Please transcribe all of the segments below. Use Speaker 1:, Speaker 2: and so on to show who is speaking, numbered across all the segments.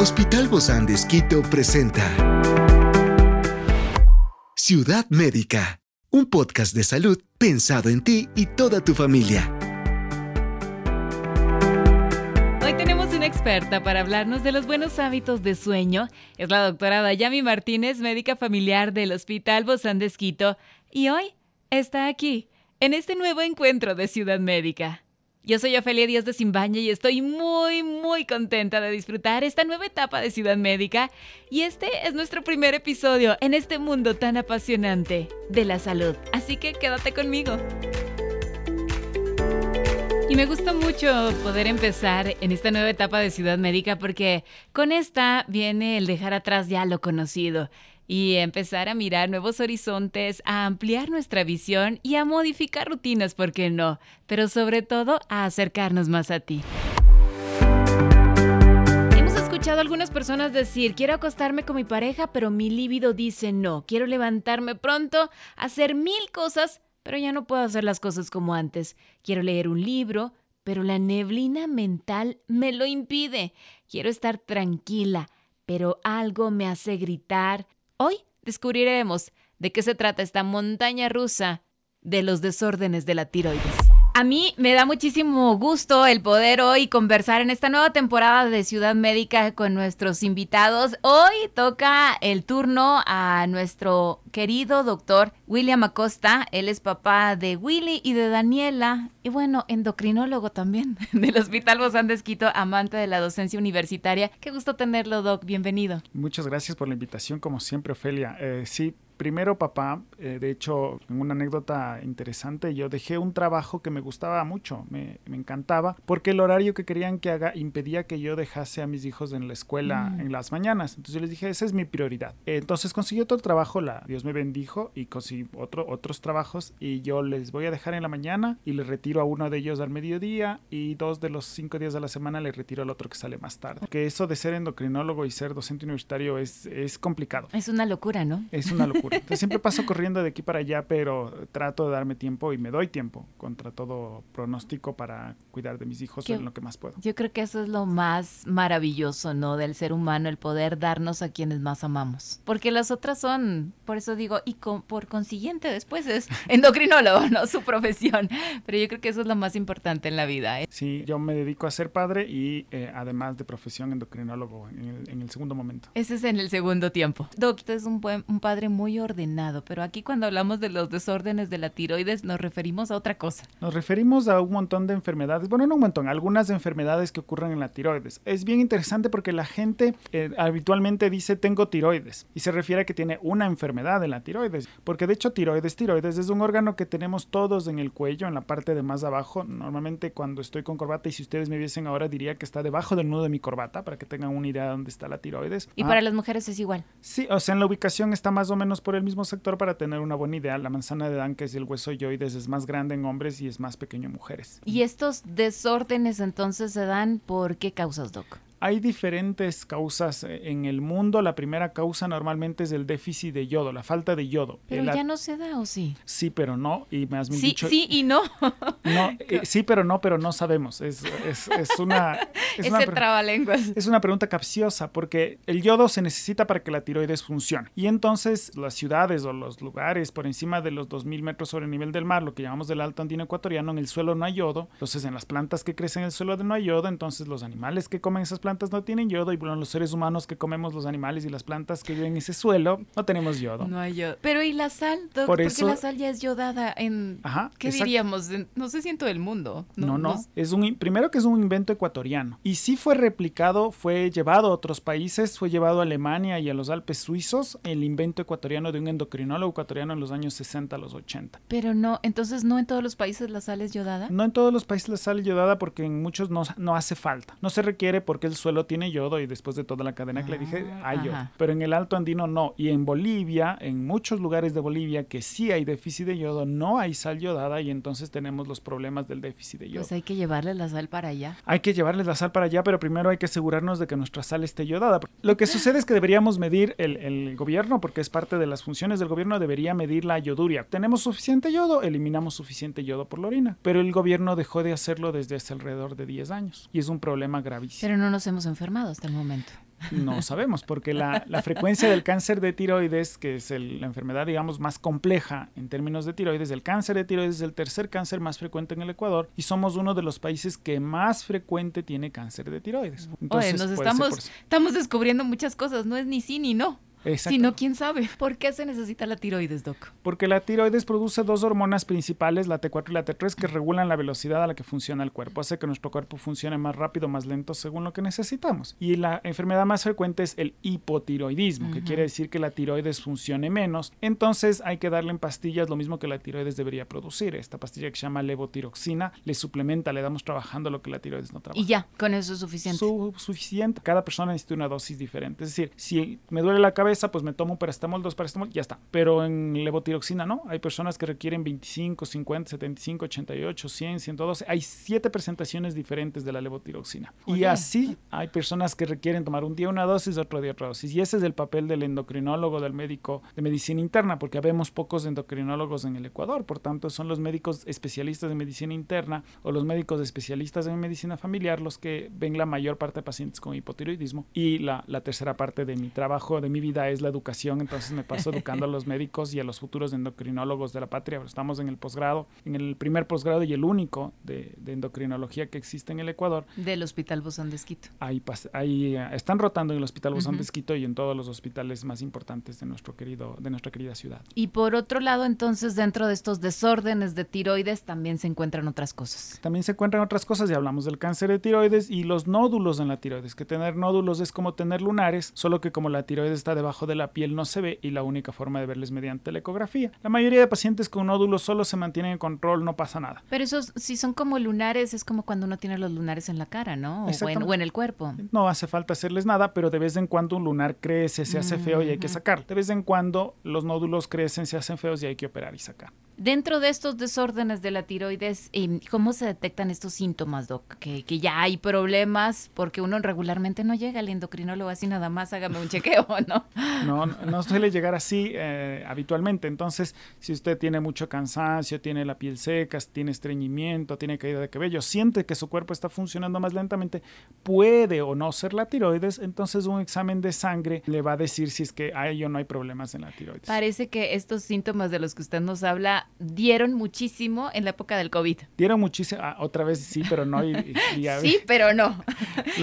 Speaker 1: Hospital Bozán de Esquito presenta Ciudad Médica, un podcast de salud pensado en ti y toda tu familia.
Speaker 2: Hoy tenemos una experta para hablarnos de los buenos hábitos de sueño. Es la doctora Dayami Martínez, médica familiar del Hospital Bozán de Esquito, y hoy está aquí, en este nuevo encuentro de Ciudad Médica. Yo soy Ofelia Díaz de Simbaña y estoy muy, muy contenta de disfrutar esta nueva etapa de Ciudad Médica. Y este es nuestro primer episodio en este mundo tan apasionante de la salud. Así que quédate conmigo. Y me gusta mucho poder empezar en esta nueva etapa de Ciudad Médica porque con esta viene el dejar atrás ya lo conocido y empezar a mirar nuevos horizontes, a ampliar nuestra visión y a modificar rutinas, ¿por qué no? Pero sobre todo a acercarnos más a ti. Hemos escuchado algunas personas decir, quiero acostarme con mi pareja, pero mi líbido dice no, quiero levantarme pronto, hacer mil cosas, pero ya no puedo hacer las cosas como antes. Quiero leer un libro, pero la neblina mental me lo impide. Quiero estar tranquila, pero algo me hace gritar, Hoy descubriremos de qué se trata esta montaña rusa de los desórdenes de la tiroides. A mí me da muchísimo gusto el poder hoy conversar en esta nueva temporada de Ciudad Médica con nuestros invitados. Hoy toca el turno a nuestro querido doctor William Acosta. Él es papá de Willy y de Daniela. Y bueno, endocrinólogo también del Hospital Bozán de amante de la docencia universitaria. Qué gusto tenerlo, Doc. Bienvenido.
Speaker 3: Muchas gracias por la invitación, como siempre, Ofelia. Eh, sí, primero papá, eh, de hecho, en una anécdota interesante, yo dejé un trabajo que me gustaba mucho, me, encantaba, porque el horario que querían que haga impedía que yo dejase a mis hijos en la escuela mm. en las mañanas. Entonces yo les dije, esa es mi prioridad. Entonces conseguí otro trabajo, la, Dios me bendijo, y conseguí otro, otros trabajos, y yo les voy a dejar en la mañana y les retiro a uno de ellos al mediodía, y dos de los cinco días de la semana les retiro al otro que sale más tarde. Que eso de ser endocrinólogo y ser docente universitario es, es complicado.
Speaker 2: Es una locura, ¿no?
Speaker 3: Es una locura. Entonces siempre paso corriendo de aquí para allá, pero trato de darme tiempo y me doy tiempo contra todo pronóstico para cuidar de mis hijos en lo que más puedo.
Speaker 2: Yo creo que eso es lo más maravilloso, ¿no? Del ser humano, el poder darnos a quienes más amamos. Porque las otras son, por eso digo, y por consiguiente después es endocrinólogo, ¿no? Su profesión. Pero yo creo que eso es lo más importante en la vida. ¿eh?
Speaker 3: Sí, yo me dedico a ser padre y eh, además de profesión endocrinólogo en el, segundo momento.
Speaker 2: Ese es en el segundo tiempo. Doctor, es un, buen, un padre muy ordenado pero aquí cuando hablamos de los desórdenes de la tiroides nos referimos a otra cosa.
Speaker 3: Nos referimos a un montón de enfermedades, bueno, no un montón, algunas enfermedades que ocurren en la tiroides. Es bien interesante porque la gente eh, habitualmente dice tengo tiroides y se refiere a que tiene una enfermedad en la tiroides, porque de hecho tiroides, tiroides es un órgano que tenemos todos en el cuello, en la parte de más abajo. Normalmente cuando estoy con corbata y si ustedes me viesen ahora diría que está debajo del nudo de mi corbata para que tengan una idea de dónde está la tiroides.
Speaker 2: Y para las mujeres es igual.
Speaker 3: Sí, o sea, en la ubicación está más o menos por el mismo sector para tener una buena idea. La manzana de Dan, que es el hueso yoides, es más grande en hombres y es más pequeño en mujeres.
Speaker 2: ¿Y estos desórdenes entonces se dan por qué causas, Doc?
Speaker 3: Hay diferentes causas eh, en el mundo. La primera causa normalmente es el déficit de yodo, la falta de yodo.
Speaker 2: Pero ya no se da, ¿o sí?
Speaker 3: Sí, pero no. Y me has
Speaker 2: sí,
Speaker 3: dicho.
Speaker 2: Sí y no.
Speaker 3: no eh, sí, pero no, pero no sabemos. Es, es, es una.
Speaker 2: Es Ese una, trabalenguas.
Speaker 3: Es una pregunta capciosa porque el yodo se necesita para que la tiroides funcione. Y entonces las ciudades o los lugares por encima de los 2000 metros sobre el nivel del mar, lo que llamamos del alto andino ecuatoriano, en el suelo no hay yodo. Entonces en las plantas que crecen en el suelo no hay yodo. Entonces los animales que comen esas plantas plantas no tienen yodo y bueno, los seres humanos que comemos los animales y las plantas que viven en ese suelo no tenemos yodo.
Speaker 2: No hay yodo. Pero ¿y la sal? Por porque la sal ya es yodada en Ajá, ¿qué diríamos? No sé si en todo el mundo.
Speaker 3: No, no, es un primero que es un invento ecuatoriano y sí fue replicado, fue llevado a otros países, fue llevado a Alemania y a los Alpes suizos el invento ecuatoriano de un endocrinólogo ecuatoriano en los años 60 a los 80.
Speaker 2: Pero no, entonces no en todos los países la sal es yodada?
Speaker 3: No en todos los países la sal es yodada porque en muchos no, no hace falta. No se requiere porque el suelo tiene yodo y después de toda la cadena que le dije, ah, hay yodo. Pero en el Alto Andino no. Y en Bolivia, en muchos lugares de Bolivia que sí hay déficit de yodo, no hay sal yodada y entonces tenemos los problemas del déficit de yodo.
Speaker 2: Pues hay que llevarle la sal para allá.
Speaker 3: Hay que llevarle la sal para allá, pero primero hay que asegurarnos de que nuestra sal esté yodada. Lo que sucede es que deberíamos medir el, el gobierno, porque es parte de las funciones del gobierno, debería medir la yoduria. ¿Tenemos suficiente yodo? Eliminamos suficiente yodo por la orina. Pero el gobierno dejó de hacerlo desde hace alrededor de 10 años y es un problema gravísimo.
Speaker 2: Pero no nos hemos enfermado hasta el momento.
Speaker 3: No sabemos, porque la, frecuencia del cáncer de tiroides, que es la enfermedad, digamos, más compleja en términos de tiroides, el cáncer de tiroides es el tercer cáncer más frecuente en el Ecuador y somos uno de los países que más frecuente tiene cáncer de tiroides.
Speaker 2: Entonces, nos estamos, estamos descubriendo muchas cosas, no es ni sí ni no. Si no, quién sabe. ¿Por qué se necesita la tiroides, Doc?
Speaker 3: Porque la tiroides produce dos hormonas principales, la T4 y la T3, que regulan la velocidad a la que funciona el cuerpo. Hace que nuestro cuerpo funcione más rápido, más lento, según lo que necesitamos. Y la enfermedad más frecuente es el hipotiroidismo, que quiere decir que la tiroides funcione menos. Entonces hay que darle en pastillas lo mismo que la tiroides debería producir. Esta pastilla que se llama levotiroxina le suplementa, le damos trabajando lo que la tiroides no trabaja.
Speaker 2: Y ya, con eso es suficiente.
Speaker 3: suficiente. Cada persona necesita una dosis diferente. Es decir, si me duele la cabeza, pues me tomo un paracetamol, dos paracetamol, ya está. Pero en levotiroxina no, hay personas que requieren 25, 50, 75, 88, 100, 112. Hay siete presentaciones diferentes de la levotiroxina. Y así hay personas que requieren tomar un día una dosis, otro día otra dosis. Y ese es el papel del endocrinólogo, del médico de medicina interna, porque habemos pocos endocrinólogos en el Ecuador. Por tanto, son los médicos especialistas de medicina interna o los médicos especialistas en medicina familiar los que ven la mayor parte de pacientes con hipotiroidismo. Y la, la tercera parte de mi trabajo, de mi vida es la educación, entonces me paso educando a los médicos y a los futuros endocrinólogos de la patria. Estamos en el posgrado, en el primer posgrado y el único de, endocrinología que existe en el Ecuador.
Speaker 2: Del Hospital Bozán de Esquito.
Speaker 3: Ahí, ahí eh, están rotando en el Hospital Bozán de Esquito y en todos los hospitales más importantes de, nuestro querido, de nuestra querida ciudad.
Speaker 2: Y por otro lado, entonces, dentro de estos desórdenes de tiroides también se encuentran otras cosas.
Speaker 3: También se encuentran otras cosas y hablamos del cáncer de tiroides y los nódulos en la tiroides, que tener nódulos es como tener lunares, solo que como la tiroides está debajo de la piel no se ve y la única forma de verles mediante la ecografía. La mayoría de pacientes con nódulos solo se mantienen en control, no pasa nada.
Speaker 2: Pero esos, si son como lunares, es como cuando uno tiene los lunares en la cara, ¿no? O en, o en, el cuerpo.
Speaker 3: No hace falta hacerles nada, pero de vez en cuando un lunar crece, se hace feo y hay que sacar. De vez en cuando los nódulos crecen, se hacen feos y hay que operar y sacar.
Speaker 2: Dentro de estos desórdenes de la tiroides, em, ¿cómo se detectan estos síntomas, Doc? Que, que, ya hay problemas porque uno regularmente no llega al endocrinólogo así nada más, hágame un chequeo, ¿no?
Speaker 3: No, no suele llegar así eh, habitualmente. Entonces, si usted tiene mucho cansancio, tiene la piel seca, tiene estreñimiento, tiene caída de cabello, siente que su cuerpo está funcionando más lentamente, puede o no ser la tiroides, entonces un examen de sangre le va a decir si es que hay o no hay problemas en la tiroides.
Speaker 2: Parece que estos síntomas de los que usted nos habla dieron muchísimo en la época del COVID.
Speaker 3: Dieron muchísimo, ah, otra vez sí, pero no.
Speaker 2: sí, pero no.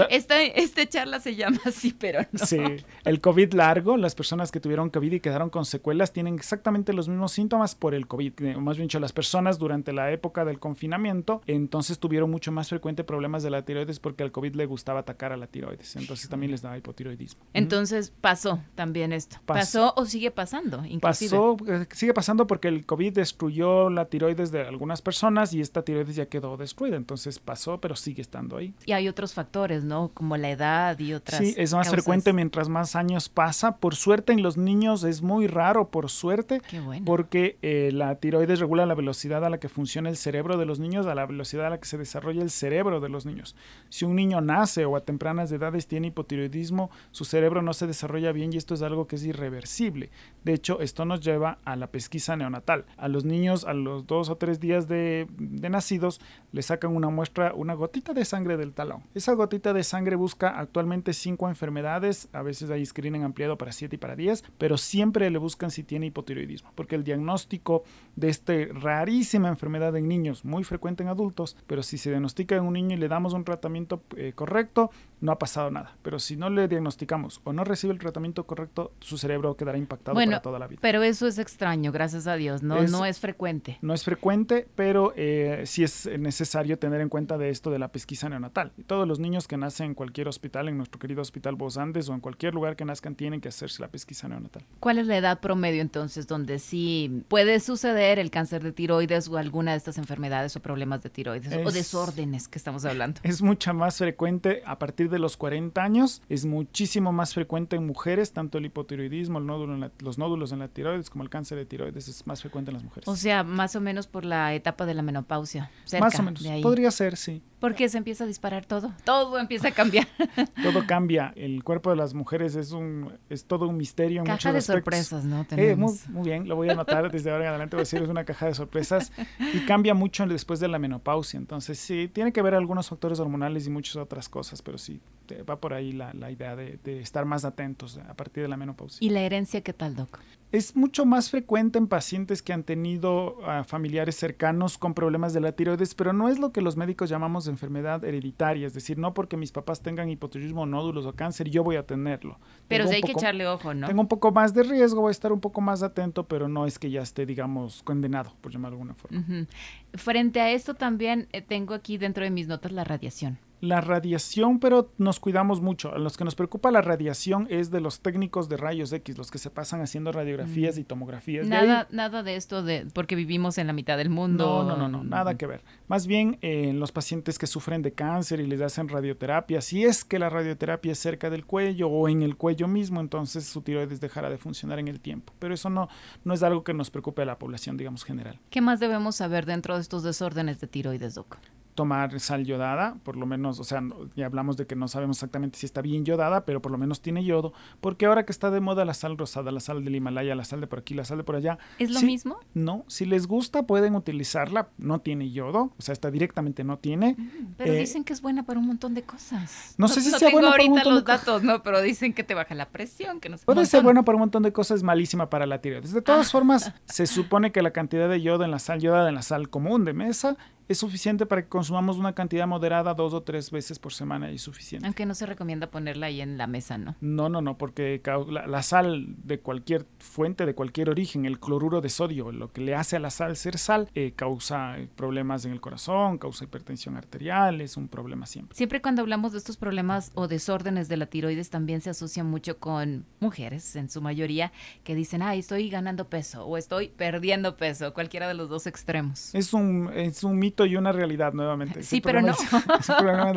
Speaker 2: esta, charla se llama sí, pero no.
Speaker 3: Sí, el COVID largo, las personas que tuvieron COVID y quedaron con secuelas tienen exactamente los mismos síntomas por el COVID. Más bien dicho, las personas durante la época del confinamiento, entonces tuvieron mucho más frecuente problemas de la tiroides porque al COVID le gustaba atacar a la tiroides. Entonces también les daba hipotiroidismo.
Speaker 2: Entonces pasó también esto. Pasó, o sigue pasando,
Speaker 3: Pasó, eh, sigue pasando porque el COVID destruyó la tiroides de algunas personas y esta tiroides ya quedó destruida. Entonces pasó, pero sigue estando ahí.
Speaker 2: Y hay otros factores, ¿no? Como la edad y otras.
Speaker 3: Sí, es más frecuente mientras más años pasa. Por suerte en los niños es muy raro, por suerte.
Speaker 2: Bueno.
Speaker 3: Porque eh, la tiroides regula la velocidad a la que funciona el cerebro de los niños, a la velocidad a la que se desarrolla el cerebro de los niños. Si un niño nace o a tempranas edades tiene hipotiroidismo, su cerebro no se desarrolla bien y esto es algo que es irreversible. De hecho, esto nos lleva a la pesquisa neonatal. A los niños, a los dos o tres días de, de nacidos, le sacan una muestra, una gotita de sangre del talón. Esa gotita de sangre busca actualmente cinco enfermedades, a veces hay screening ampliado para siete y para diez, pero siempre le buscan si tiene hipotiroidismo, porque el diagnóstico de esta rarísima enfermedad en niños, muy frecuente en adultos, pero si se diagnostica en un niño y le damos un tratamiento eh, correcto, no ha pasado nada. Pero si no le diagnosticamos o no recibe el tratamiento correcto, su cerebro quedará impactado para toda la vida.
Speaker 2: Pero eso es extraño, gracias a Dios, no es, no es frecuente.
Speaker 3: No es frecuente, pero eh, sí es necesario tener en cuenta de esto de la pesquisa neonatal. Todos los niños que nacen en cualquier hospital, en nuestro querido Hospital Bos Andes o en cualquier lugar que nazcan, tienen que hacerse la pesquisa neonatal.
Speaker 2: ¿Cuál es la edad promedio entonces donde sí puede suceder el cáncer de tiroides o alguna de estas enfermedades o problemas de tiroides o desórdenes que estamos hablando?
Speaker 3: Es mucha más frecuente a partir de los 40 años, es muchísimo más frecuente en mujeres, tanto el hipotiroidismo, el nódulo los nódulos en la tiroides como el cáncer de tiroides es más frecuente en las mujeres.
Speaker 2: O sea, más o menos por la etapa de la menopausia.
Speaker 3: más o menos, podría ser, sí.
Speaker 2: Porque se empieza a disparar todo. Todo empieza a cambiar.
Speaker 3: todo cambia. El cuerpo de las mujeres es un, es todo un misterio. En
Speaker 2: caja de sorpresas, ¿no?
Speaker 3: Eh, muy, bien, lo voy a anotar desde ahora en adelante, voy a decir, es una caja de sorpresas y cambia mucho después de la menopausia. Entonces, sí, tiene que ver algunos factores hormonales y muchas otras cosas, pero sí, va por ahí la, idea de, de, estar más atentos a partir de la menopausia.
Speaker 2: ¿Y la herencia qué tal, Doc?
Speaker 3: Es mucho más frecuente en pacientes que han tenido familiares cercanos con problemas de la tiroides, pero no es lo que los médicos llamamos enfermedad hereditaria, es decir, no porque mis papás tengan hipotiroidismo, nódulos o cáncer, yo voy a tenerlo.
Speaker 2: Pero sí hay que echarle ojo, ¿no?
Speaker 3: Tengo un poco más de riesgo, voy a estar un poco más atento, pero no es que ya esté, digamos, condenado, por llamarlo de alguna forma.
Speaker 2: Frente a esto también eh, tengo aquí dentro de mis notas la radiación
Speaker 3: la radiación, pero nos cuidamos mucho. A los que nos preocupa la radiación es de los técnicos de rayos X, los que se pasan haciendo radiografías mm. y tomografías.
Speaker 2: Nada, de nada de esto de porque vivimos en la mitad del mundo.
Speaker 3: No, no, no, nada que ver. Más bien en los pacientes que sufren de cáncer y les hacen radioterapia, si es que la radioterapia es cerca del cuello o en el cuello mismo, entonces su tiroides dejará de funcionar en el tiempo. Pero eso no, no es algo que nos preocupe a la población, digamos, general.
Speaker 2: ¿Qué más debemos saber dentro de estos desórdenes de tiroides, Doc?
Speaker 3: Tomar sal yodada, por lo menos, o sea, ya hablamos de que no sabemos exactamente si está bien yodada, pero por lo menos tiene yodo, porque ahora que está de moda la sal rosada, la sal del Himalaya, la sal de por aquí, la sal de por allá.
Speaker 2: ¿Es lo mismo?
Speaker 3: No, si les gusta pueden utilizarla, no tiene yodo, o sea, está directamente no tiene.
Speaker 2: Mm, pero eh, dicen que es buena para un montón de cosas.
Speaker 3: No, sé si sea buena para un montón
Speaker 2: los datos, no, pero dicen que te baja la presión, que no sé.
Speaker 3: Puede ser buena para un montón de cosas, malísima para la tiroides. De todas ah. formas, se supone que la cantidad de yodo en la sal yodada, en la sal común de mesa, es suficiente para que consumamos una cantidad moderada dos o tres veces por semana y suficiente.
Speaker 2: Aunque no se recomienda ponerla ahí en la mesa, ¿no?
Speaker 3: No, no, no, porque la, sal de cualquier fuente, de cualquier origen, el cloruro de sodio, lo que le hace a la sal ser sal, eh, causa problemas en el corazón, causa hipertensión arterial, es un problema siempre.
Speaker 2: Siempre cuando hablamos de estos problemas o desórdenes de la tiroides también se asocia mucho con mujeres, en su mayoría, que dicen, ay, estoy ganando peso o estoy perdiendo peso, cualquiera de los dos extremos.
Speaker 3: Es un, es un mito y una realidad nuevamente.
Speaker 2: Sí, pero no.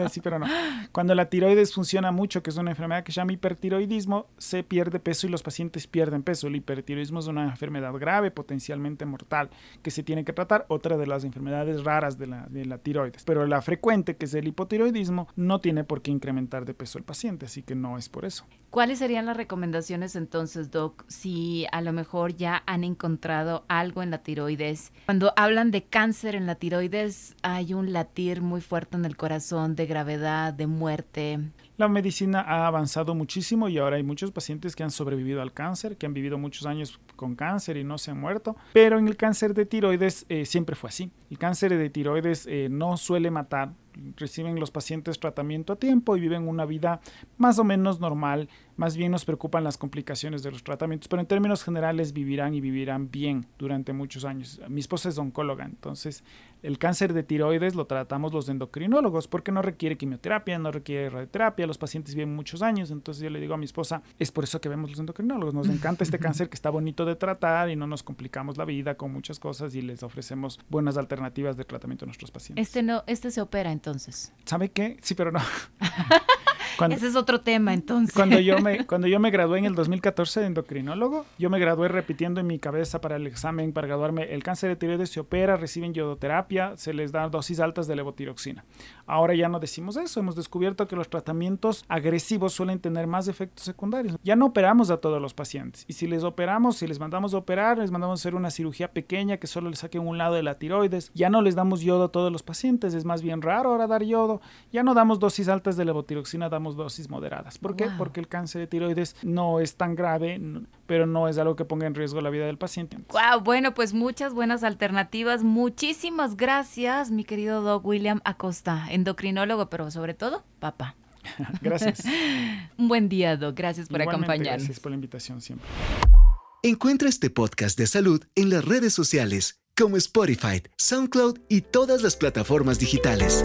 Speaker 3: sí, pero no. Cuando la tiroides funciona mucho, que es una enfermedad que se llama hipertiroidismo, se pierde peso y los pacientes pierden peso. El hipertiroidismo es una enfermedad grave, potencialmente mortal, que se tiene que tratar. Otra de las enfermedades raras de la, de la tiroides. Pero la frecuente, que es el hipotiroidismo, no tiene por qué incrementar de peso el paciente, así que no es por eso.
Speaker 2: ¿Cuáles serían las recomendaciones entonces, Doc, si a lo mejor ya han encontrado algo en la tiroides? Cuando hablan de cáncer en la tiroides, hay un latir muy fuerte en el corazón de gravedad, de muerte.
Speaker 3: La medicina ha avanzado muchísimo y ahora hay muchos pacientes que han sobrevivido al cáncer, que han vivido muchos años con cáncer y no se han muerto. Pero en el cáncer de tiroides eh, siempre fue así. El cáncer de tiroides eh, no suele matar reciben los pacientes tratamiento a tiempo y viven una vida más o menos normal. Más bien nos preocupan las complicaciones de los tratamientos, pero en términos generales vivirán y vivirán bien durante muchos años. Mi esposa es oncóloga, entonces el cáncer de tiroides lo tratamos los endocrinólogos porque no requiere quimioterapia, no requiere radioterapia, los pacientes viven muchos años, entonces yo le digo a mi esposa, es por eso que vemos los endocrinólogos, nos encanta este cáncer que está bonito de tratar y no nos complicamos la vida con muchas cosas y les ofrecemos buenas alternativas de tratamiento a nuestros pacientes.
Speaker 2: Este no, este se opera entonces.
Speaker 3: ¿Sabe qué? Sí, pero no.
Speaker 2: Ese es otro tema, entonces.
Speaker 3: Cuando yo, me, cuando yo me gradué en el 2014 de endocrinólogo, yo me gradué repitiendo en mi cabeza para el examen, para graduarme, el cáncer de tiroides se opera, reciben yodoterapia, se les da dosis altas de levotiroxina. Ahora ya no decimos eso, hemos descubierto que los tratamientos agresivos suelen tener más efectos secundarios. Ya no operamos a todos los pacientes. Y si les operamos, si les mandamos a operar, les mandamos a hacer una cirugía pequeña que solo les saquen un lado de la tiroides. Ya no les damos yodo a todos los pacientes, es más bien raro ahora dar yodo. Ya no damos dosis altas de levotiroxina, damos dosis moderadas. ¿Por qué? Porque el cáncer de tiroides no es tan grave, pero no es algo que ponga en riesgo la vida del paciente.
Speaker 2: Wow, bueno, pues muchas buenas alternativas. Muchísimas gracias, mi querido Doc William Acosta, endocrinólogo, pero sobre todo, papá.
Speaker 3: gracias.
Speaker 2: Un buen día, Doc. Gracias por acompañarnos.
Speaker 3: Gracias por la invitación siempre.
Speaker 1: Encuentra este podcast de salud en las redes sociales como Spotify, SoundCloud y todas las plataformas digitales.